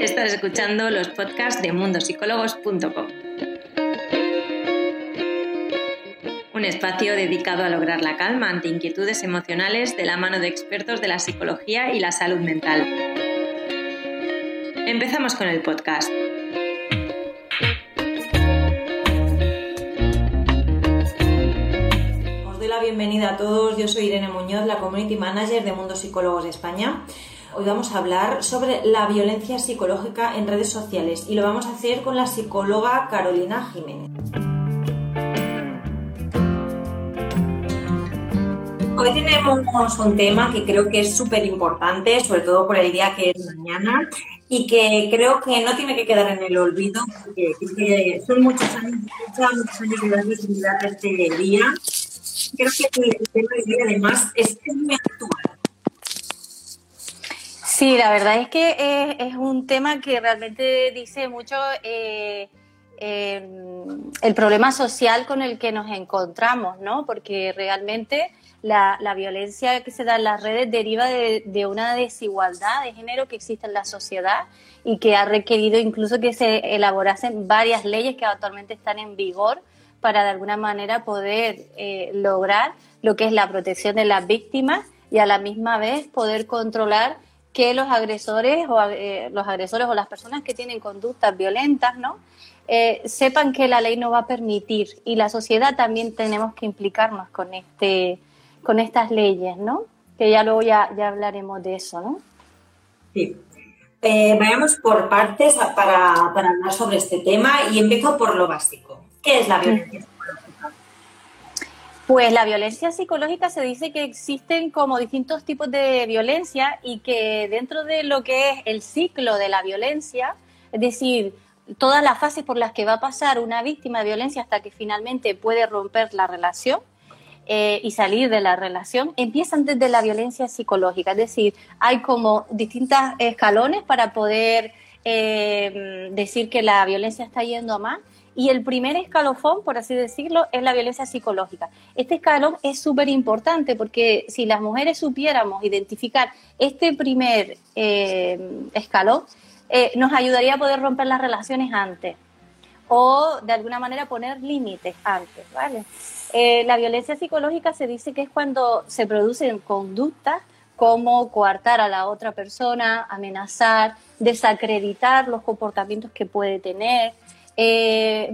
Estás escuchando los podcasts de mundosicólogos.com. Un espacio dedicado a lograr la calma ante inquietudes emocionales de la mano de expertos de la psicología y la salud mental. Empezamos con el podcast. Os doy la bienvenida a todos. Yo soy Irene Muñoz, la Community Manager de Mundo Psicólogos España. Hoy vamos a hablar sobre la violencia psicológica en redes sociales y lo vamos a hacer con la psicóloga Carolina Jiménez. Hoy tenemos un tema que creo que es súper importante, sobre todo por el día que es mañana, y que creo que no tiene que quedar en el olvido, porque son muchos años, muchos años de la visibilidad este día. Creo que el tema de día además es muy actual. Sí, la verdad es que es, un tema que realmente dice mucho eh, el problema social con el que nos encontramos, ¿no? Porque realmente la, violencia que se da en las redes deriva de, una desigualdad de género que existe en la sociedad y que ha requerido incluso que se elaborasen varias leyes que actualmente están en vigor para de alguna manera poder eh, lograr lo que es la protección de las víctimas y a la misma vez poder controlar que los agresores o eh, los agresores o las personas que tienen conductas violentas, ¿no? Eh, sepan que la ley no va a permitir y la sociedad también tenemos que implicarnos con este con estas leyes, ¿no? Que ya luego ya, ya hablaremos de eso, ¿no? Sí. Eh, vayamos por partes para, hablar sobre este tema y empiezo por lo básico. ¿Qué es la violencia? Pues la violencia psicológica se dice que existen como distintos tipos de violencia y que dentro de lo que es el ciclo de la violencia, es decir, todas las fases por las que va a pasar una víctima de violencia hasta que finalmente puede romper la relación, eh, y salir de la relación empiezan desde la violencia psicológica, es decir, hay como distintos escalones para poder eh, decir que la violencia está yendo a más. Y el primer escalofón, por así decirlo, es la violencia psicológica. Este escalón es súper importante porque si las mujeres supiéramos identificar este primer eh, escalón, nos ayudaría a poder romper las relaciones antes o de alguna manera poner límites antes, ¿vale? Eh, la violencia psicológica se dice que es cuando se producen conductas como coartar a la otra persona, amenazar, desacreditar los comportamientos que puede tener, eh,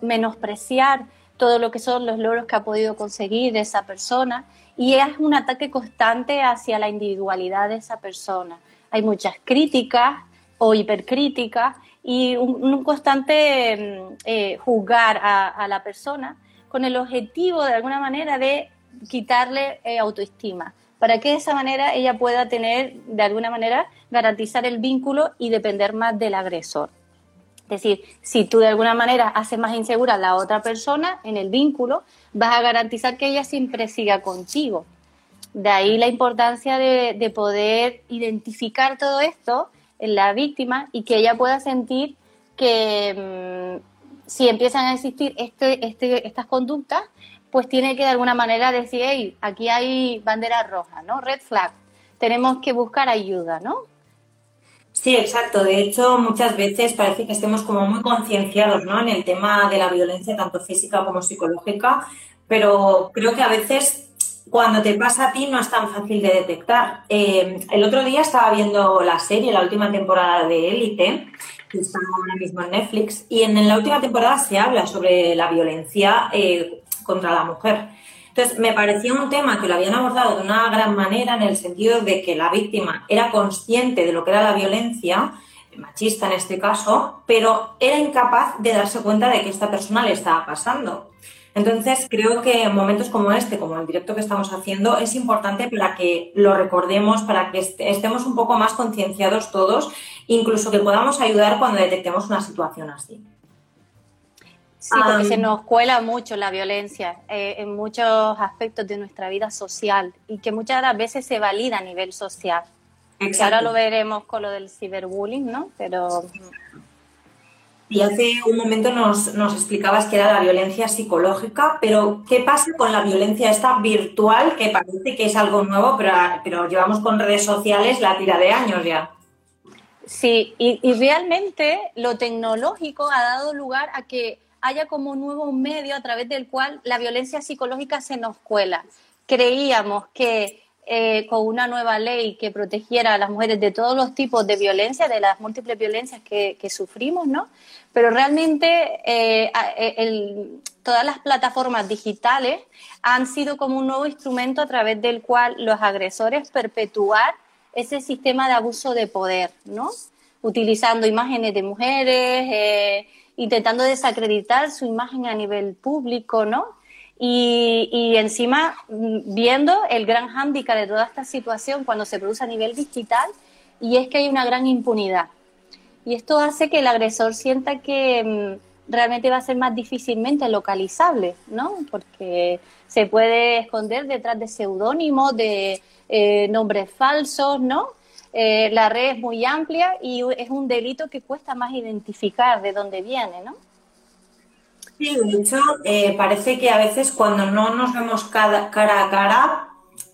menospreciar todo lo que son los logros que ha podido conseguir esa persona y es un ataque constante hacia la individualidad de esa persona. Hay muchas críticas o hipercríticas y un, constante mm, eh, juzgar a la persona con el objetivo de alguna manera de quitarle eh, autoestima, para que de esa manera ella pueda tener, de alguna manera, garantizar el vínculo y depender más del agresor. Es decir, si tú de alguna manera haces más insegura a la otra persona en el vínculo, vas a garantizar que ella siempre siga contigo. De ahí la importancia de, poder identificar todo esto en la víctima y que ella pueda sentir que, mm, si empiezan a existir este, este, estas conductas, pues tiene que de alguna manera decir, hey, aquí hay bandera roja, ¿no? Red flag. Tenemos que buscar ayuda, ¿no? Sí, exacto. De hecho, muchas veces parece que estemos como muy concienciados ¿no? en el tema de la violencia, tanto física como psicológica, pero creo que a veces cuando te pasa a ti no es tan fácil de detectar. Eh, el otro día estaba viendo la serie, la última temporada de Élite, que está ahora mismo en Netflix, y en, la última temporada se habla sobre la violencia eh, contra la mujer. Entonces, me parecía un tema que lo habían abordado de una gran manera en el sentido de que la víctima era consciente de lo que era la violencia, machista en este caso, pero era incapaz de darse cuenta de que esta persona le estaba pasando. Entonces, creo que en momentos como este, como el directo que estamos haciendo, es importante para que lo recordemos, para que estemos un poco más concienciados todos, incluso que podamos ayudar cuando detectemos una situación así. Sí, porque se nos cuela mucho la violencia eh, en muchos aspectos de nuestra vida social y que muchas veces se valida a nivel social. Ahora lo veremos con lo del ciberbullying, ¿no? Pero y hace un momento nos, explicabas que era la violencia psicológica, pero ¿qué pasa con la violencia esta virtual que parece que es algo nuevo, pero, pero llevamos con redes sociales la tira de años ya? Sí, y, y, realmente lo tecnológico ha dado lugar a que haya como un nuevo medio a través del cual la violencia psicológica se nos cuela. Creíamos que eh, con una nueva ley que protegiera a las mujeres de todos los tipos de violencia, de las múltiples violencias que, sufrimos, ¿no? Pero realmente eh, eh, todas las plataformas digitales han sido como un nuevo instrumento a través del cual los agresores perpetuar ese sistema de abuso de poder, ¿no? Utilizando imágenes de mujeres, intentando desacreditar su imagen a nivel público, ¿no? Y, encima mm, viendo el gran hándicap de toda esta situación cuando se produce a nivel digital y es que hay una gran impunidad. Y esto hace que el agresor sienta que mm, realmente va a ser más difícilmente localizable, ¿no? Porque se puede esconder detrás de seudónimos, de eh, nombres falsos, ¿no? Eh, la red es muy amplia y es un delito que cuesta más identificar de dónde viene, ¿no? Sí, de hecho, eh, parece que a veces cuando no nos vemos cara a cara,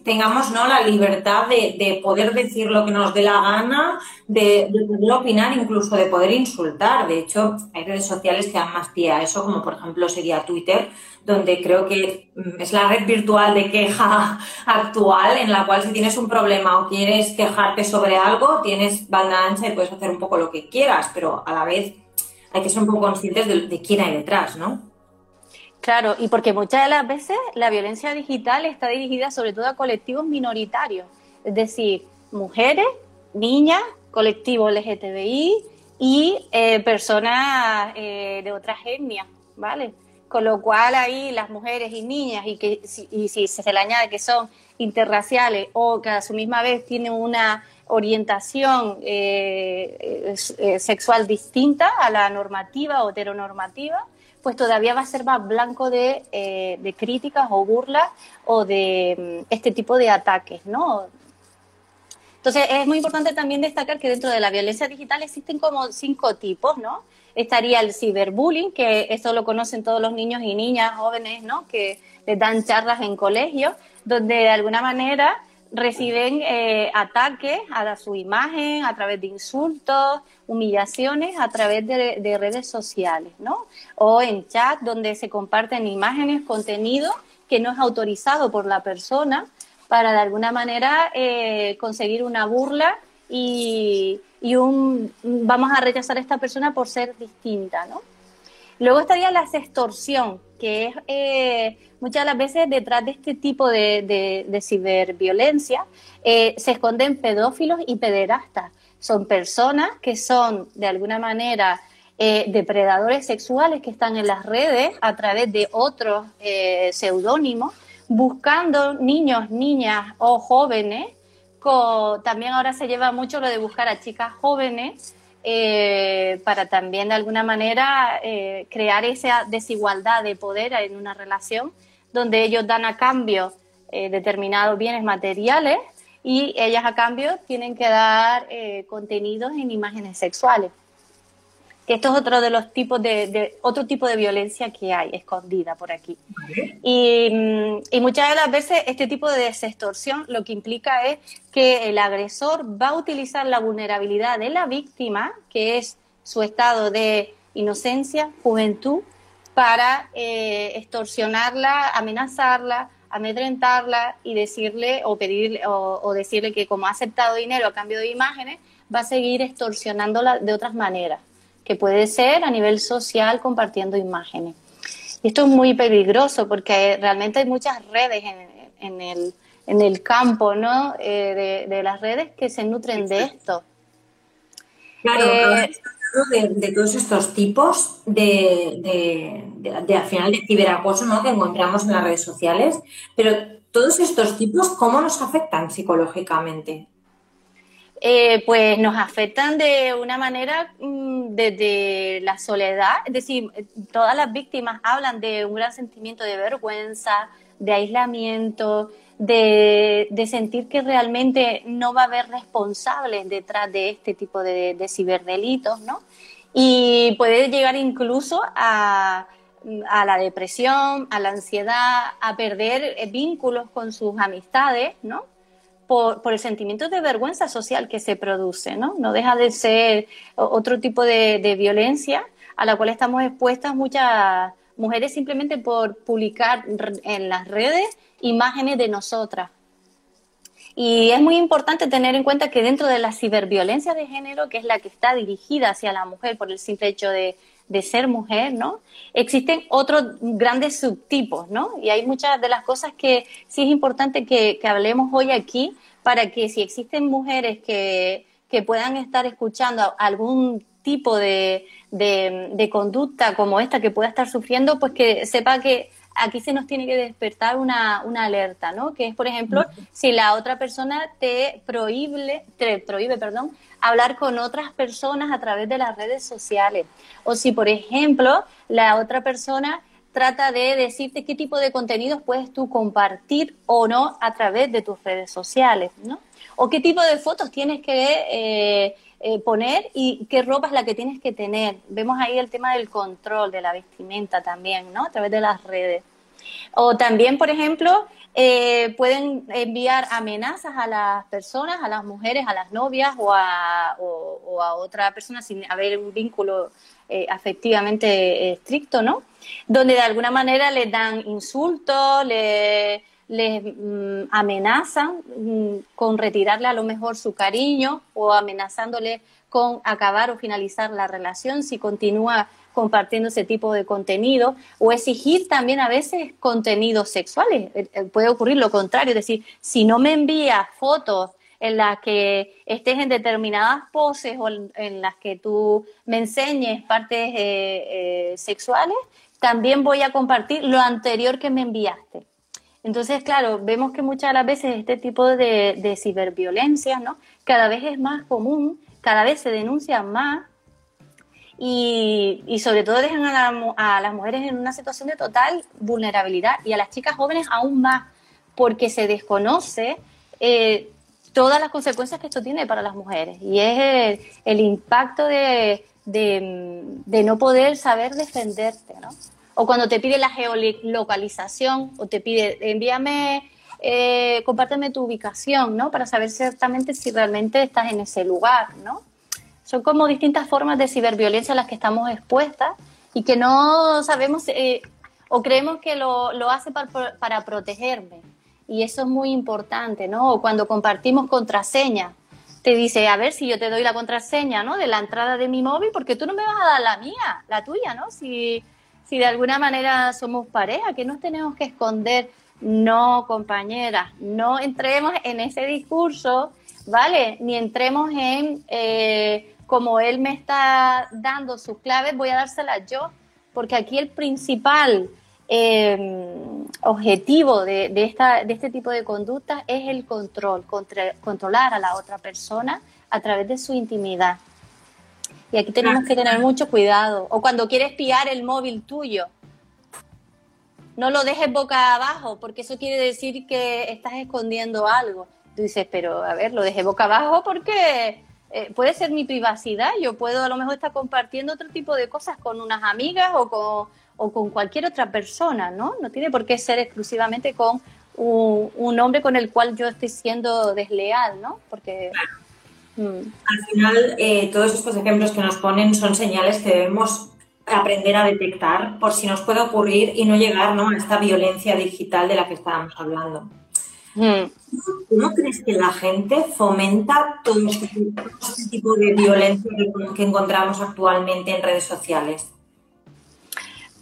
tengamos ¿no? la libertad de, poder decir lo que nos dé la gana, de, poder opinar, incluso de poder insultar. De hecho, hay redes sociales que dan más pie a eso, como por ejemplo sería Twitter, donde creo que mm, es la red virtual de queja actual, en la cual si tienes un problema o quieres quejarte sobre algo, tienes banda ancha y puedes hacer un poco lo que quieras, pero a la vez hay que ser un poco conscientes de, quién hay detrás, ¿no? Claro, y porque muchas de las veces la violencia digital está dirigida sobre todo a colectivos minoritarios, es decir, mujeres, niñas, colectivos LGTBI y eh, personas eh, de otras etnias, ¿vale? Con lo cual ahí las mujeres y niñas, y, que, y si se le añade que son interraciales o que a su misma vez tienen una orientación eh, sexual distinta a la normativa o heteronormativa, pues todavía va a ser más blanco de, eh, críticas o burlas o de mm, este tipo de ataques, ¿no? Entonces, es muy importante también destacar que dentro de la violencia digital existen como cinco tipos, ¿no? Estaría el ciberbullying, que eso lo conocen todos los niños y niñas jóvenes, ¿no? Que les dan charlas en colegios, donde de alguna manera reciben eh, ataques a su imagen a través de insultos, humillaciones a través de, redes sociales, ¿no? O en chat donde se comparten imágenes, contenido que no es autorizado por la persona para de alguna manera eh, conseguir una burla y, y, un vamos a rechazar a esta persona por ser distinta, ¿no? Luego estaría la extorsión, que es eh, muchas de las veces detrás de este tipo de, ciberviolencia eh, se esconden pedófilos y pederastas. Son personas que son de alguna manera eh, depredadores sexuales que están en las redes a través de otros seudónimos, buscando niños, niñas o jóvenes. también ahora se lleva mucho lo de buscar a chicas jóvenes eh, para también de alguna manera eh, crear esa desigualdad de poder en una relación donde ellos dan a cambio eh, determinados bienes materiales y ellas a cambio tienen que dar contenidos en imágenes sexuales que esto es otro de los tipos de, otro tipo de violencia que hay escondida por aquí. Y, muchas de las veces este tipo de extorsión lo que implica es que el agresor va a utilizar la vulnerabilidad de la víctima, que es su estado de inocencia, juventud, para eh, extorsionarla, amenazarla, amedrentarla y decirle o pedirle o, o decirle que como ha aceptado dinero a cambio de imágenes, va a seguir extorsionándola de otras maneras que puede ser a nivel social compartiendo imágenes. Y esto es muy peligroso porque realmente hay muchas redes en, el, en el, campo ¿no? Eh, de, las redes que se nutren de esto. Claro, eh, de, todos estos tipos de, de, al final de ciberacoso ¿no? que encontramos en las redes sociales, pero todos estos tipos, ¿cómo nos afectan psicológicamente? Eh, pues nos afectan de una manera mm, desde la soledad, es decir, todas las víctimas hablan de un gran sentimiento de vergüenza, de aislamiento, de, sentir que realmente no va a haber responsables detrás de este tipo de, ciberdelitos, ¿no? Y puede llegar incluso a, a la depresión, a la ansiedad, a perder vínculos con sus amistades, ¿no? Por, el sentimiento de vergüenza social que se produce, ¿no? No deja de ser otro tipo de, violencia a la cual estamos expuestas muchas mujeres simplemente por publicar en las redes imágenes de nosotras. Y es muy importante tener en cuenta que dentro de la ciberviolencia de género, que es la que está dirigida hacia la mujer por el simple hecho de, ser mujer, ¿no? Existen otros grandes subtipos, ¿no? Y hay muchas de las cosas que sí es importante que, hablemos hoy aquí para que si existen mujeres que, puedan estar escuchando algún tipo de, de, conducta como esta que pueda estar sufriendo, pues que sepa que aquí se nos tiene que despertar una, una alerta, ¿no? Que es, por ejemplo, si la otra persona te prohíbe, te prohíbe, perdón, hablar con otras personas a través de las redes sociales. O si, por ejemplo, la otra persona trata de decirte qué tipo de contenidos puedes tú compartir o no a través de tus redes sociales, ¿no? O qué tipo de fotos tienes que eh, eh, poner y qué ropa es la que tienes que tener. Vemos ahí el tema del control de la vestimenta también, ¿no? A través de las redes. O también, por ejemplo, eh, pueden enviar amenazas a las personas, a las mujeres, a las novias o a, o, a otra persona sin haber un vínculo eh, afectivamente estricto, ¿no? Donde de alguna manera les dan insultos, les les mm, amenazan mm, con retirarle a lo mejor su cariño o amenazándole con acabar o finalizar la relación si continúa compartiendo ese tipo de contenido o exigir también a veces contenidos sexuales. Eh, eh, puede ocurrir lo contrario, es decir, si no me envías fotos en las que estés en determinadas poses o en, las que tú me enseñes partes eh, sexuales, también voy a compartir lo anterior que me enviaste. Entonces, claro, vemos que muchas de las veces este tipo de, de ciberviolencia, ¿no? Cada vez es más común, cada vez se denuncia más y, sobre todo dejan a, las mujeres en una situación de total vulnerabilidad y a las chicas jóvenes aún más, porque se desconoce eh, todas las consecuencias que esto tiene para las mujeres y es el, impacto de, de no poder saber defenderte, ¿no? o cuando te pide la geolocalización o te pide envíame, eh, compárteme tu ubicación, ¿no? Para saber exactamente si realmente estás en ese lugar, ¿no? Son como distintas formas de ciberviolencia a las que estamos expuestas y que no sabemos eh, o creemos que lo, lo hace para, para protegerme. Y eso es muy importante, ¿no? O cuando compartimos contraseñas, te dice, a ver si yo te doy la contraseña, ¿no? De la entrada de mi móvil, porque tú no me vas a dar la mía, la tuya, ¿no? Si si de alguna manera somos pareja, que nos tenemos que esconder. No, compañeras, no entremos en ese discurso, ¿vale? Ni entremos en, eh, como él me está dando sus claves, voy a dárselas yo, porque aquí el principal eh, objetivo de este tipo de conductas es el control, controlar a la otra persona a través de su intimidad. Y aquí tenemos que tener mucho cuidado. O cuando quieres pillar el móvil tuyo, no lo dejes boca abajo, porque eso quiere decir que estás escondiendo algo. Tú dices, pero a ver, lo dejé boca abajo porque eh, puede ser mi privacidad. Yo puedo a lo mejor estar compartiendo otro tipo de cosas con unas amigas o con, o con cualquier otra persona, ¿no? No tiene por qué ser exclusivamente con un, un hombre con el cual yo estoy siendo desleal, ¿no? Porque Mm. Al final, eh, todos estos ejemplos que nos ponen son señales que debemos aprender a detectar por si nos puede ocurrir y no llegar a esta violencia digital de la que estábamos hablando. Mm. ¿No crees que la gente fomenta todo este, este tipo de violencia que encontramos actualmente en redes sociales?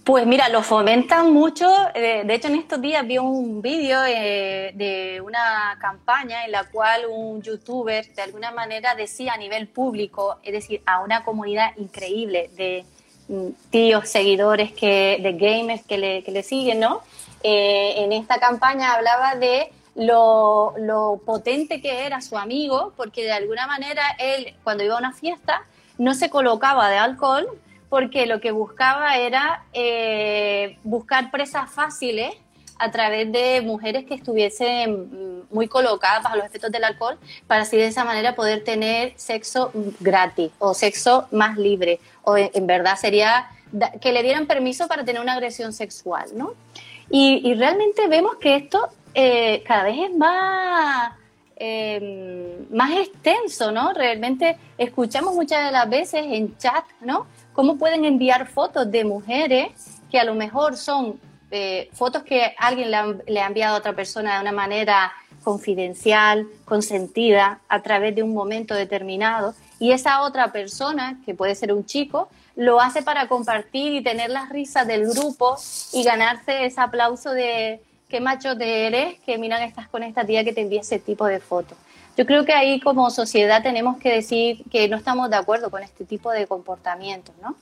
Pues mira, lo fomentan mucho. Eh, de hecho, en estos días vi un vídeo eh, de una campaña en la cual un youtuber de alguna manera decía a nivel público, es decir, a una comunidad increíble de mm, tíos, seguidores, que, de gamers que le, que le siguen, ¿no? Eh, en esta campaña hablaba de lo, lo potente que era su amigo, porque de alguna manera él, cuando iba a una fiesta, no se colocaba de alcohol, porque lo que buscaba era eh, buscar presas fáciles a través de mujeres que estuviesen muy colocadas bajo los efectos del alcohol, para así de esa manera poder tener sexo gratis o sexo más libre. O en, verdad sería que le dieran permiso para tener una agresión sexual, ¿no? Y, realmente vemos que esto eh, cada vez es más em, más extenso, ¿no? Realmente escuchamos muchas de las veces en chat, ¿no? Cómo pueden enviar fotos de mujeres que a lo mejor son eh, fotos que alguien le ha, enviado a otra persona de una manera confidencial, consentida, a través de un momento determinado, y esa otra persona, que puede ser un chico, lo hace para compartir y tener las risas del grupo y ganarse ese aplauso de qué macho te eres, que miran estás con esta tía que te envía ese tipo de fotos. Yo creo que ahí como sociedad tenemos que decir que no estamos de acuerdo con este tipo de comportamientos, ¿no?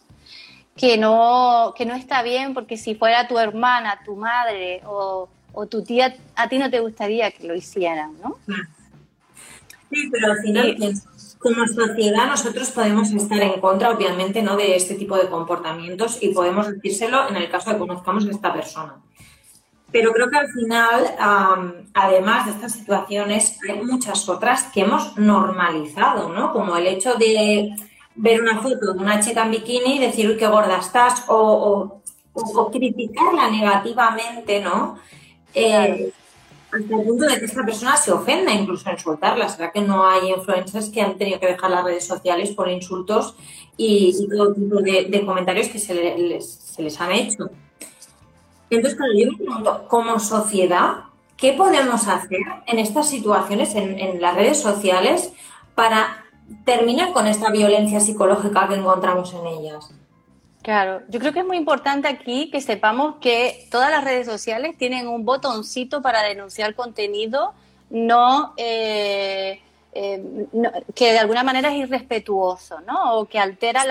Que no, que no está bien porque si fuera tu hermana, tu madre o, tu tía, a ti no te gustaría que lo hicieran, ¿no? Sí, pero al final como sociedad nosotros podemos estar en contra, obviamente, ¿no? de este tipo de comportamientos y podemos decírselo en el caso de que conozcamos a esta persona. Pero creo que al final, además de estas situaciones, hay muchas otras que hemos normalizado, ¿no? Como el hecho de ver una foto de una chica en bikini y decir, uy, qué gorda estás, o, criticarla negativamente, ¿no? Eh, hasta el punto de que esta persona se ofenda incluso en soltarla. ¿Será que no hay influencers que han tenido que dejar las redes sociales por insultos y, todo tipo de, comentarios que se les han hecho? Entonces, yo como sociedad, ¿qué podemos hacer en estas situaciones, en, las redes sociales, para terminar con esta violencia psicológica que encontramos en ellas? Claro, yo creo que es muy importante aquí que sepamos que todas las redes sociales tienen un botoncito para denunciar contenido no, eh, eh, que de alguna manera es irrespetuoso, ¿no? O que altera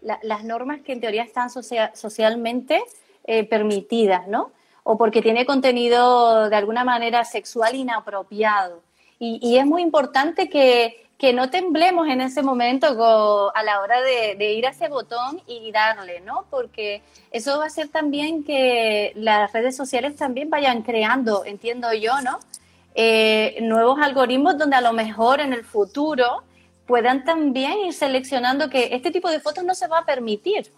las normas que en teoría están socialmente eh, permitidas, ¿no? O porque tiene contenido de alguna manera sexual inapropiado. Y, es muy importante que, que, no temblemos en ese momento a la hora de, ir a ese botón y darle, ¿no? Porque eso va a hacer también que las redes sociales también vayan creando, entiendo yo, ¿no? Eh, nuevos algoritmos donde a lo mejor en el futuro puedan también ir seleccionando que este tipo de fotos no se va a permitir,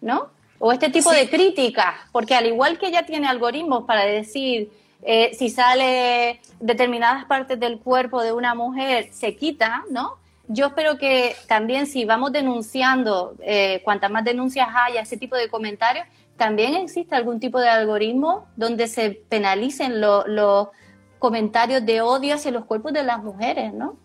¿no? O este tipo de críticas, porque al igual que ella tiene algoritmos para decir eh, si sale determinadas partes del cuerpo de una mujer, se quita, ¿no? Yo espero que también si vamos denunciando, eh, cuantas más denuncias haya, ese tipo de comentarios, también existe algún tipo de algoritmo donde se penalicen los comentarios de odio hacia los cuerpos de las mujeres, ¿no?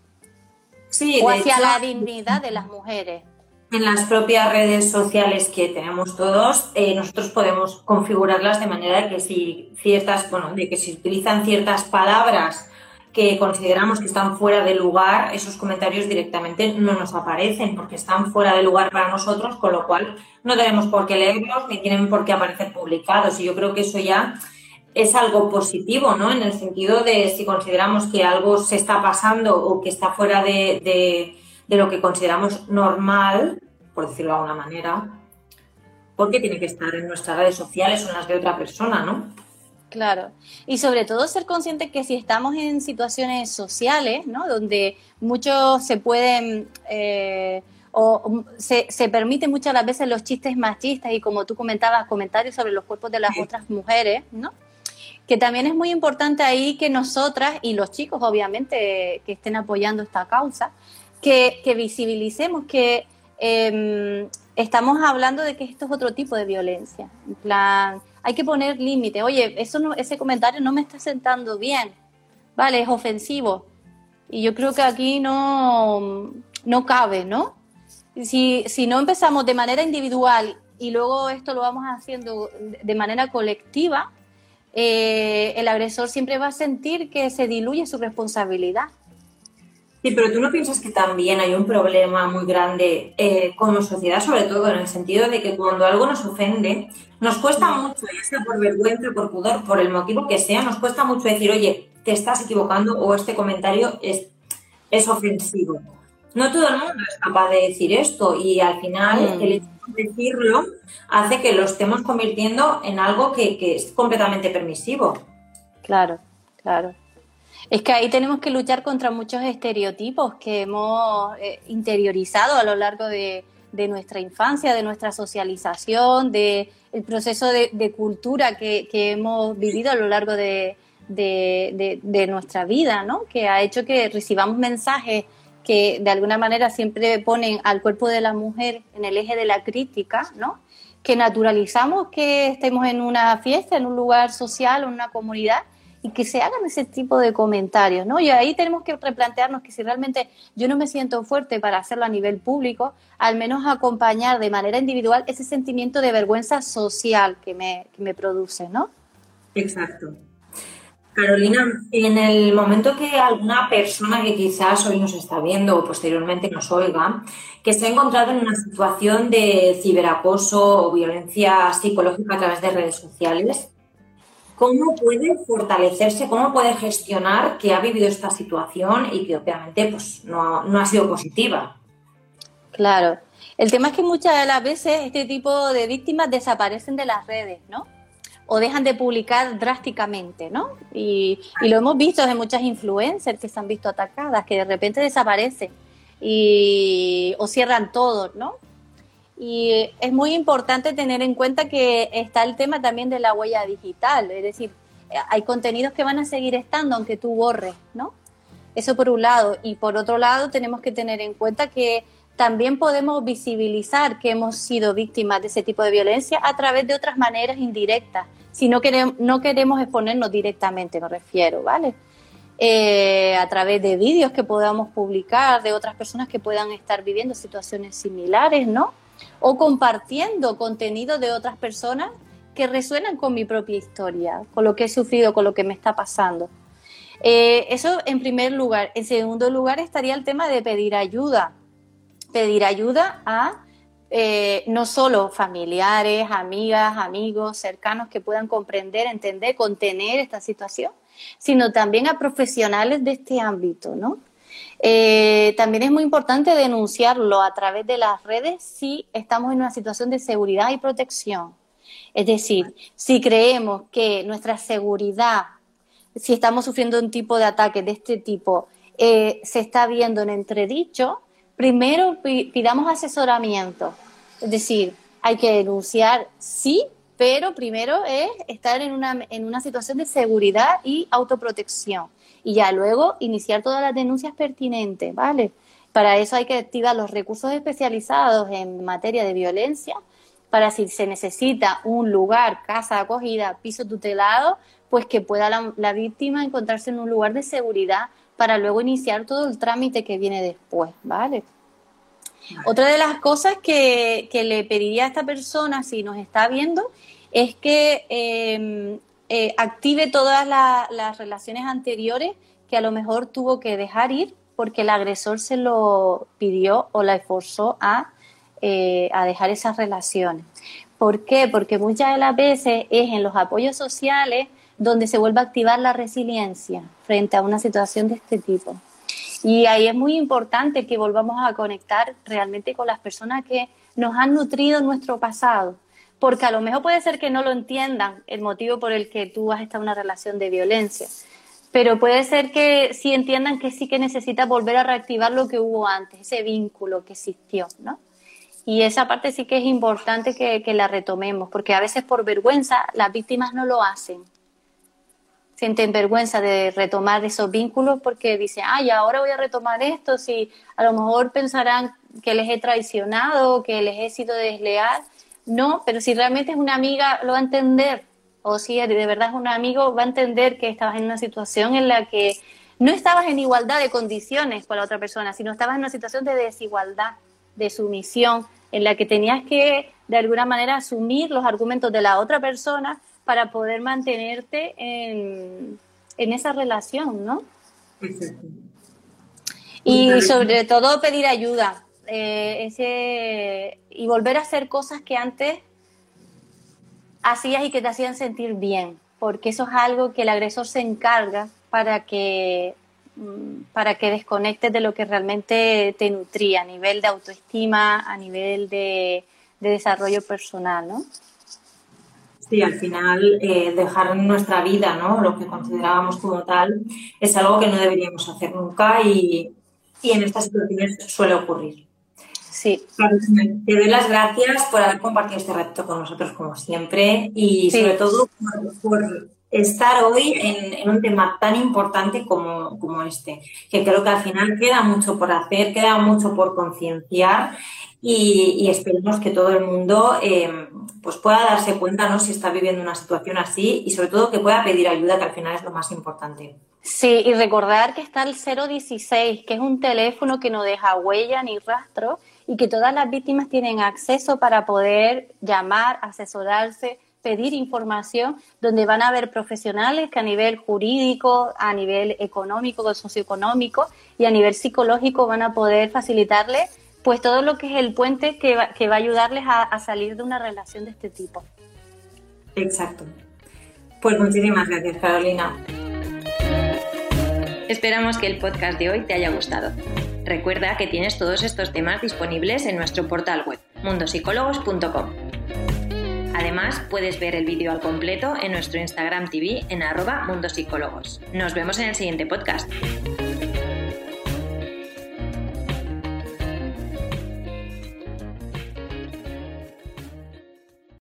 Sí, o hacia la dignidad de las mujeres en las propias redes sociales que tenemos todos, eh, nosotros podemos configurarlas de manera que si ciertas, bueno, de que si utilizan ciertas palabras que consideramos que están fuera de lugar, esos comentarios directamente no nos aparecen porque están fuera de lugar para nosotros, con lo cual no tenemos por qué leerlos ni tienen por qué aparecer publicados. Y yo creo que eso ya es algo positivo, ¿no? En el sentido de si consideramos que algo se está pasando o que está fuera de de lo que consideramos normal, por decirlo de alguna manera, porque tiene que estar en nuestras redes sociales o en las de otra persona, ¿no? Claro. Y sobre todo ser consciente que si estamos en situaciones sociales, ¿no? Donde muchos se pueden... Eh, o se, se permiten muchas las veces los chistes machistas y como tú comentabas, comentarios sobre los cuerpos de las otras mujeres, ¿no? Que también es muy importante ahí que nosotras y los chicos, obviamente, que estén apoyando esta causa, que, visibilicemos que em, estamos hablando de que esto es otro tipo de violencia. En plan, hay que poner límite. Oye, eso no, ese comentario no me está sentando bien. Vale, es ofensivo. Y yo creo que aquí no, no cabe, ¿no? Si, si no empezamos de manera individual y luego esto lo vamos haciendo de manera colectiva, eh, el agresor siempre va a sentir que se diluye su responsabilidad. Sí, pero tú no piensas que también hay un problema muy grande eh, como sociedad, sobre todo en el sentido de que cuando algo nos ofende, nos cuesta mucho, ya sea por vergüenza, por pudor, por el motivo que sea, nos cuesta mucho decir, oye, te estás equivocando o este comentario es, es ofensivo. No todo el mundo es capaz de decir esto y al final mm. el hecho de decirlo hace que lo estemos convirtiendo en algo que, que es completamente permisivo. Claro, claro. Es que ahí tenemos que luchar contra muchos estereotipos que hemos eh, interiorizado a lo largo de, nuestra infancia, de nuestra socialización, de el proceso de, cultura que, hemos vivido a lo largo de, de, de, nuestra vida, ¿no? Que ha hecho que recibamos mensajes que de alguna manera siempre ponen al cuerpo de la mujer en el eje de la crítica, ¿no? Que naturalizamos que estemos en una fiesta, en un lugar social, en una comunidad y que se hagan ese tipo de comentarios, ¿no? Y ahí tenemos que replantearnos que si realmente yo no me siento fuerte para hacerlo a nivel público, al menos acompañar de manera individual ese sentimiento de vergüenza social que me, que me produce, ¿no? Exacto. Carolina, en el momento que alguna persona que quizás hoy nos está viendo o posteriormente nos oiga, que se ha encontrado en una situación de ciberacoso o violencia psicológica a través de redes sociales, ¿cómo puede fortalecerse, cómo puede gestionar que ha vivido esta situación y que obviamente pues, no, no ha sido positiva? Claro. El tema es que muchas de las veces este tipo de víctimas desaparecen de las redes, ¿no? o dejan de publicar drásticamente, ¿no? Y, lo hemos visto de muchas influencers que se han visto atacadas, que de repente desaparecen y, o cierran todo, ¿no? Y es muy importante tener en cuenta que está el tema también de la huella digital, es decir, hay contenidos que van a seguir estando aunque tú borres, ¿no? Eso por un lado. Y por otro lado, tenemos que tener en cuenta que también podemos visibilizar que hemos sido víctimas de ese tipo de violencia a través de otras maneras indirectas, si no queremos, no queremos exponernos directamente, me refiero, ¿vale? Eh, a través de vídeos que podamos publicar de otras personas que puedan estar viviendo situaciones similares, ¿no? O compartiendo contenido de otras personas que resuenan con mi propia historia, con lo que he sufrido, con lo que me está pasando. Eh, eso en primer lugar. En segundo lugar estaría el tema de pedir ayuda. Pedir ayuda a eh, no solo familiares, amigas, amigos, cercanos que puedan comprender, entender, contener esta situación, sino también a profesionales de este ámbito, ¿no? Eh, también es muy importante denunciarlo a través de las redes si estamos en una situación de seguridad y protección. Es decir, si creemos que nuestra seguridad, si estamos sufriendo un tipo de ataque de este tipo, eh, se está viendo en entredicho, primero pidamos asesoramiento. Es decir, hay que denunciar, sí, pero primero es estar en una, en una situación de seguridad y autoprotección. Y ya luego iniciar todas las denuncias pertinentes, ¿vale? Para eso hay que activar los recursos especializados en materia de violencia, para si se necesita un lugar, casa de acogida, piso tutelado, pues que pueda la, la víctima encontrarse en un lugar de seguridad para luego iniciar todo el trámite que viene después, ¿vale? Otra de las cosas que, le pediría a esta persona, si nos está viendo, es que em, eh, active todas las relaciones anteriores que a lo mejor tuvo que dejar ir porque el agresor se lo pidió o la esforzó a, eh, a dejar esas relaciones. ¿Por qué? Porque muchas de las veces es en los apoyos sociales donde se vuelve a activar la resiliencia frente a una situación de este tipo. Y ahí es muy importante que volvamos a conectar realmente con las personas que nos han nutrido nuestro pasado, porque a lo mejor puede ser que no lo entiendan el motivo por el que tú has estado en una relación de violencia, pero puede ser que sí entiendan que sí que necesitas volver a reactivar lo que hubo antes, ese vínculo que existió, ¿no? Y esa parte sí que es importante que, que la retomemos, porque a veces por vergüenza las víctimas no lo hacen sienten vergüenza de retomar esos vínculos porque dicen, ay, ahora voy a retomar esto, si a lo mejor pensarán que les he traicionado, que les he sido desleal. No, pero si realmente es una amiga, lo va a entender. O si de verdad es un amigo, va a entender que estabas en una situación en la que no estabas en igualdad de condiciones con la otra persona, sino estabas en una situación de desigualdad, de sumisión, en la que tenías que, de alguna manera, asumir los argumentos de la otra persona para poder mantenerte en, esa relación, ¿no? Y sobre todo pedir ayuda eh, ese, y volver a hacer cosas que antes hacías y que te hacían sentir bien, porque eso es algo que el agresor se encarga para que mm, para que desconectes de lo que realmente te nutría a nivel de autoestima, a nivel de, de desarrollo personal, ¿no? Sí, al final eh, dejar nuestra vida, ¿no? Lo que considerábamos como tal, es algo que no deberíamos hacer nunca y, en estas situaciones suele ocurrir. Sí. Te doy las gracias por haber compartido este reto con nosotros como siempre y sobre todo por, estar hoy en, un tema tan importante como, como, este, que creo que al final queda mucho por hacer, queda mucho por concienciar y, esperemos que todo el mundo eh, pues pueda darse cuenta ¿no? si está viviendo una situación así y sobre todo que pueda pedir ayuda, que al final es lo más importante. Sí, y recordar que está el 016, que es un teléfono que no deja huella ni rastro y que todas las víctimas tienen acceso para poder llamar, asesorarse, pedir información, donde van a haber profesionales que a nivel jurídico, a nivel económico, socioeconómico y a nivel psicológico van a poder facilitarles pues todo lo que es el puente que va, que va a ayudarles a, salir de una relación de este tipo. Exacto. Pues muchísimas gracias, Carolina. Esperamos que el podcast de hoy te haya gustado. Recuerda que tienes todos estos temas disponibles en nuestro portal web, mundosicólogos.com. Además, puedes ver el vídeo al completo en nuestro Instagram TV en arroba mundosicólogos. Nos vemos en el siguiente podcast.